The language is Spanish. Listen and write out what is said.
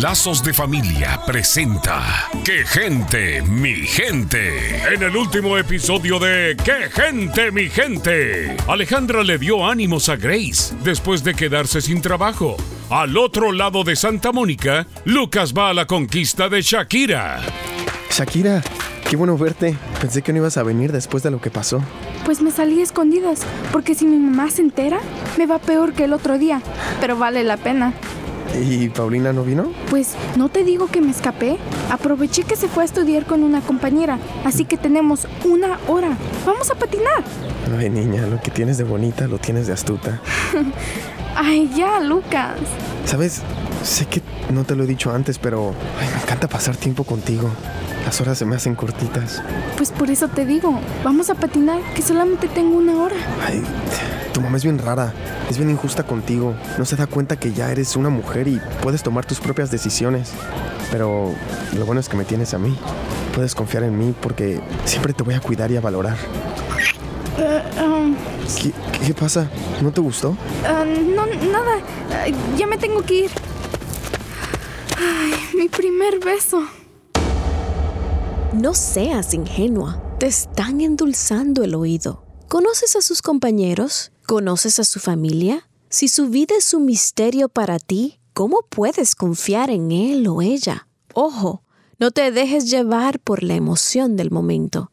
Lazos de Familia presenta ¡Qué gente, mi gente! En el último episodio de ¡Qué gente, mi gente! Alejandra le dio ánimos a Grace después de quedarse sin trabajo. Al otro lado de Santa Mónica, Lucas va a la conquista de Shakira. Shakira, qué bueno verte. Pensé que no ibas a venir después de lo que pasó. Pues me salí a escondidas, porque si mi mamá se entera, me va peor que el otro día. Pero vale la pena. ¿Y Paulina no vino? Pues no te digo que me escapé. Aproveché que se fue a estudiar con una compañera, así que tenemos una hora. Vamos a patinar. Ay, niña, lo que tienes de bonita lo tienes de astuta. Ay, ya, Lucas. ¿Sabes? Sé que no te lo he dicho antes, pero ay, me encanta pasar tiempo contigo. Las horas se me hacen cortitas. Pues por eso te digo, vamos a patinar, que solamente tengo una hora. Ay, tu mamá es bien rara. Es bien injusta contigo. No se da cuenta que ya eres una mujer y puedes tomar tus propias decisiones. Pero lo bueno es que me tienes a mí. Puedes confiar en mí porque siempre te voy a cuidar y a valorar. Eh, um, ¿Qué, qué pasa? ¿No te gustó? ah, no, nada. Ya me tengo que ir. Mi primer beso. No seas ingenua, te están endulzando el oído. ¿Conoces a sus compañeros? ¿Conoces a su familia? Si su vida es un misterio para ti, ¿cómo puedes confiar en él o ella? Ojo, no te dejes llevar por la emoción del momento.